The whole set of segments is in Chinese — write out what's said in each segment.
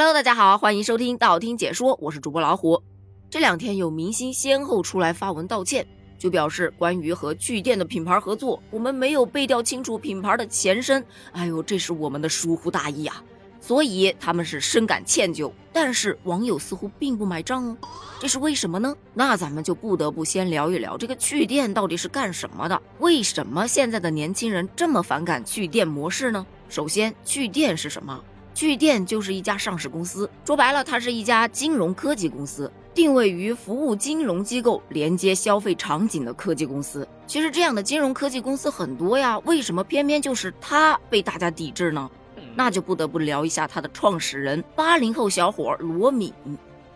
Hello，大家好，欢迎收听道听解说，我是主播老虎。这两天有明星先后出来发文道歉，就表示关于和趣店的品牌合作，我们没有背调清楚品牌的前身，哎呦，这是我们的疏忽大意啊，所以他们是深感歉疚。但是网友似乎并不买账哦，这是为什么呢？那咱们就不得不先聊一聊这个趣店到底是干什么的？为什么现在的年轻人这么反感趣店模式呢？首先，趣店是什么？趣店就是一家上市公司，说白了，它是一家金融科技公司，定位于服务金融机构、连接消费场景的科技公司。其实这样的金融科技公司很多呀，为什么偏偏就是它被大家抵制呢？那就不得不聊一下它的创始人八零后小伙罗敏。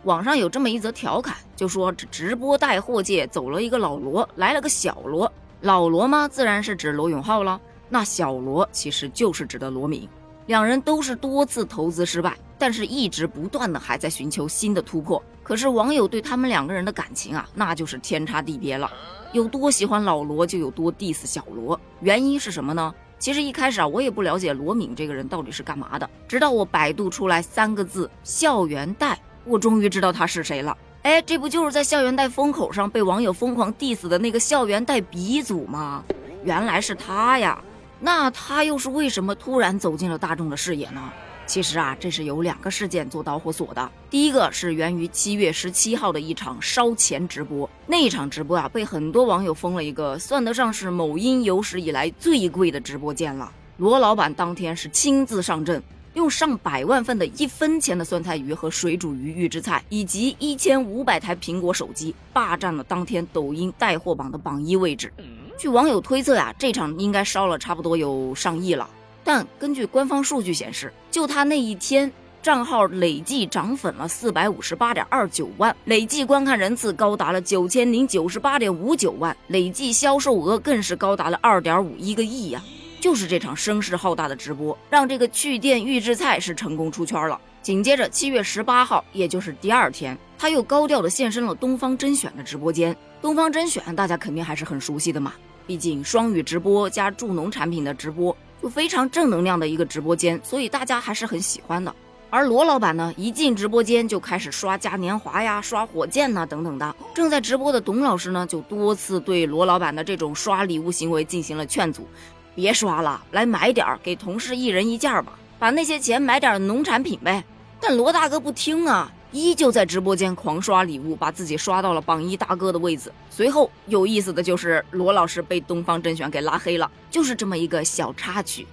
网上有这么一则调侃，就说这直播带货界走了一个老罗，来了个小罗。老罗嘛，自然是指罗永浩了。那小罗其实就是指的罗敏。两人都是多次投资失败，但是一直不断的还在寻求新的突破。可是网友对他们两个人的感情啊，那就是天差地别了。有多喜欢老罗，就有多 diss 小罗。原因是什么呢？其实一开始啊，我也不了解罗敏这个人到底是干嘛的。直到我百度出来三个字“校园贷”，我终于知道他是谁了。哎，这不就是在校园贷风口上被网友疯狂 diss 的那个校园贷鼻祖吗？原来是他呀！那他又是为什么突然走进了大众的视野呢？其实啊，这是有两个事件做导火索的。第一个是源于七月十七号的一场烧钱直播，那一场直播啊，被很多网友封了一个，算得上是某音有史以来最贵的直播间了。罗老板当天是亲自上阵，用上百万份的一分钱的酸菜鱼和水煮鱼预制菜，以及一千五百台苹果手机，霸占了当天抖音带货榜的榜一位置。据网友推测呀，这场应该烧了差不多有上亿了。但根据官方数据显示，就他那一天，账号累计涨粉了四百五十八点二九万，累计观看人次高达了九千零九十八点五九万，累计销售额更是高达了二点五一个亿呀！就是这场声势浩大的直播，让这个趣店预制菜是成功出圈了。紧接着七月十八号，也就是第二天，他又高调的现身了东方甄选的直播间。东方甄选大家肯定还是很熟悉的嘛。毕竟双语直播加助农产品的直播，就非常正能量的一个直播间，所以大家还是很喜欢的。而罗老板呢，一进直播间就开始刷嘉年华呀、刷火箭呐等等的。正在直播的董老师呢，就多次对罗老板的这种刷礼物行为进行了劝阻：别刷了，来买点儿，给同事一人一件吧，把那些钱买点农产品呗。但罗大哥不听啊。依旧在直播间狂刷礼物，把自己刷到了榜一大哥的位子。随后有意思的就是罗老师被东方甄选给拉黑了，就是这么一个小插曲，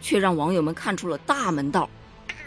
却让网友们看出了大门道。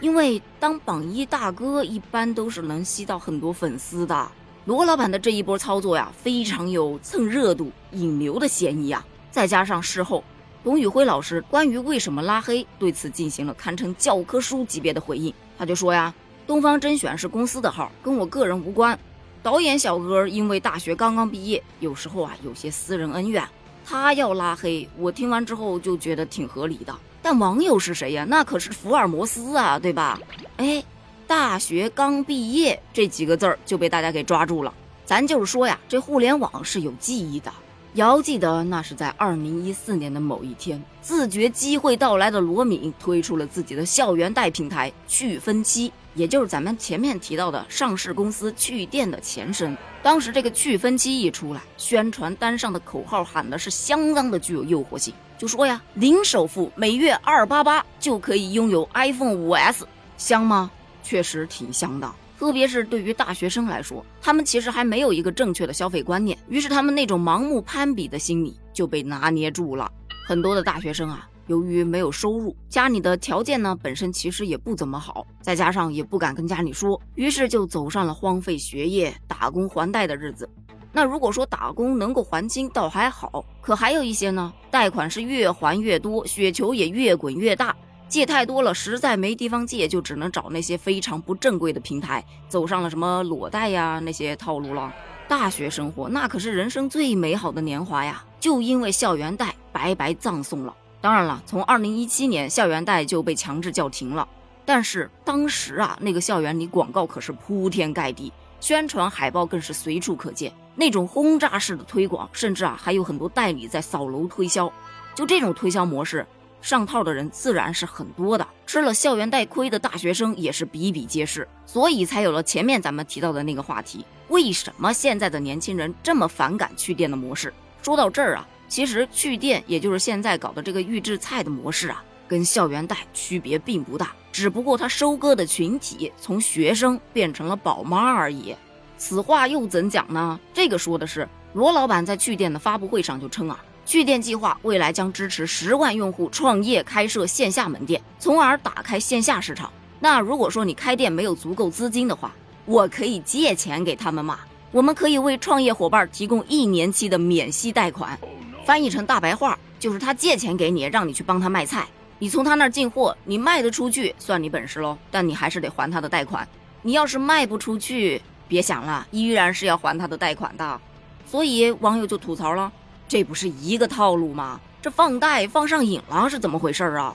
因为当榜一大哥一般都是能吸到很多粉丝的，罗老板的这一波操作呀，非常有蹭热度、引流的嫌疑啊。再加上事后董宇辉老师关于为什么拉黑对此进行了堪称教科书级别的回应，他就说呀。东方甄选是公司的号，跟我个人无关。导演小哥因为大学刚刚毕业，有时候啊有些私人恩怨，他要拉黑我。听完之后就觉得挺合理的。但网友是谁呀？那可是福尔摩斯啊，对吧？哎，大学刚毕业这几个字儿就被大家给抓住了。咱就是说呀，这互联网是有记忆的。遥记得那是在二零一四年的某一天，自觉机会到来的罗敏推出了自己的校园贷平台趣分期。也就是咱们前面提到的上市公司趣店的前身。当时这个趣分期一出来，宣传单上的口号喊的是相当的具有诱惑性，就说呀，零首付，每月二八八就可以拥有 iPhone 五 S，香吗？确实挺香的。特别是对于大学生来说，他们其实还没有一个正确的消费观念，于是他们那种盲目攀比的心理就被拿捏住了。很多的大学生啊。由于没有收入，家里的条件呢本身其实也不怎么好，再加上也不敢跟家里说，于是就走上了荒废学业、打工还贷的日子。那如果说打工能够还清，倒还好；可还有一些呢，贷款是越还越多，雪球也越滚越大，借太多了，实在没地方借，就只能找那些非常不正规的平台，走上了什么裸贷呀那些套路了。大学生活那可是人生最美好的年华呀，就因为校园贷白白葬送了。当然了，从二零一七年校园贷就被强制叫停了，但是当时啊，那个校园里广告可是铺天盖地，宣传海报更是随处可见，那种轰炸式的推广，甚至啊还有很多代理在扫楼推销。就这种推销模式，上套的人自然是很多的，吃了校园贷亏的大学生也是比比皆是，所以才有了前面咱们提到的那个话题：为什么现在的年轻人这么反感去店的模式？说到这儿啊，其实去店也就是现在搞的这个预制菜的模式啊，跟校园贷区别并不大，只不过它收割的群体从学生变成了宝妈而已。此话又怎讲呢？这个说的是罗老板在去店的发布会上就称啊。趣店计划未来将支持十万用户创业开设线下门店，从而打开线下市场。那如果说你开店没有足够资金的话，我可以借钱给他们嘛？我们可以为创业伙伴提供一年期的免息贷款。翻译成大白话就是他借钱给你，让你去帮他卖菜，你从他那儿进货，你卖得出去算你本事喽，但你还是得还他的贷款。你要是卖不出去，别想了，依然是要还他的贷款的。所以网友就吐槽了。这不是一个套路吗？这放贷放上瘾了是怎么回事啊？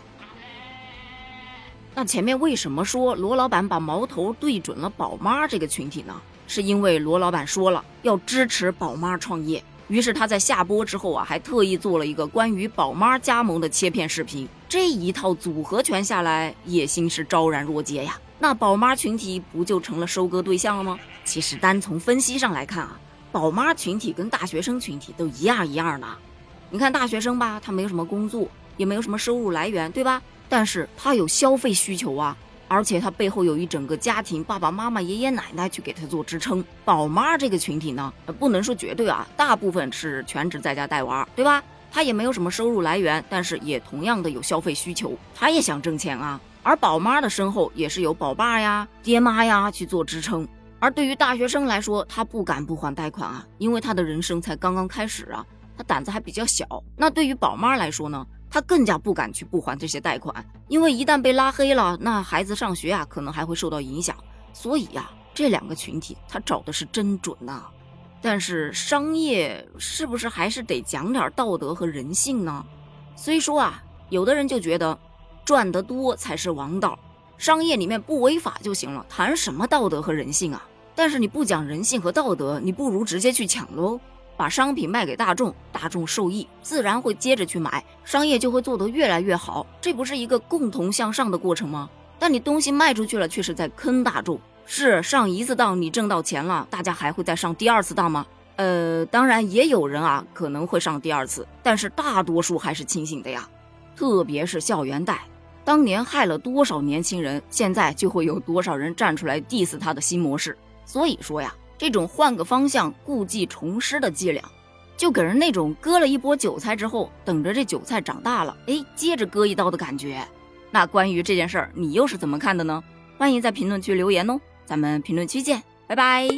那前面为什么说罗老板把矛头对准了宝妈这个群体呢？是因为罗老板说了要支持宝妈创业，于是他在下播之后啊，还特意做了一个关于宝妈加盟的切片视频。这一套组合拳下来，野心是昭然若揭呀。那宝妈群体不就成了收割对象了吗？其实单从分析上来看啊。宝妈群体跟大学生群体都一样一样的，你看大学生吧，他没有什么工作，也没有什么收入来源，对吧？但是他有消费需求啊，而且他背后有一整个家庭，爸爸妈妈、爷爷奶奶去给他做支撑。宝妈这个群体呢，不能说绝对啊，大部分是全职在家带娃，对吧？他也没有什么收入来源，但是也同样的有消费需求，他也想挣钱啊。而宝妈的身后也是有宝爸呀、爹妈呀去做支撑。而对于大学生来说，他不敢不还贷款啊，因为他的人生才刚刚开始啊，他胆子还比较小。那对于宝妈来说呢，他更加不敢去不还这些贷款，因为一旦被拉黑了，那孩子上学啊，可能还会受到影响。所以呀，这两个群体他找的是真准呐。但是商业是不是还是得讲点道德和人性呢？虽说啊，有的人就觉得赚得多才是王道。商业里面不违法就行了，谈什么道德和人性啊？但是你不讲人性和道德，你不如直接去抢喽，把商品卖给大众，大众受益，自然会接着去买，商业就会做得越来越好，这不是一个共同向上的过程吗？但你东西卖出去了，却是在坑大众。是上一次当你挣到钱了，大家还会再上第二次当吗？呃，当然也有人啊可能会上第二次，但是大多数还是清醒的呀，特别是校园贷。当年害了多少年轻人，现在就会有多少人站出来 diss 他的新模式。所以说呀，这种换个方向故技重施的伎俩，就给人那种割了一波韭菜之后，等着这韭菜长大了，哎，接着割一刀的感觉。那关于这件事儿，你又是怎么看的呢？欢迎在评论区留言哦，咱们评论区见，拜拜。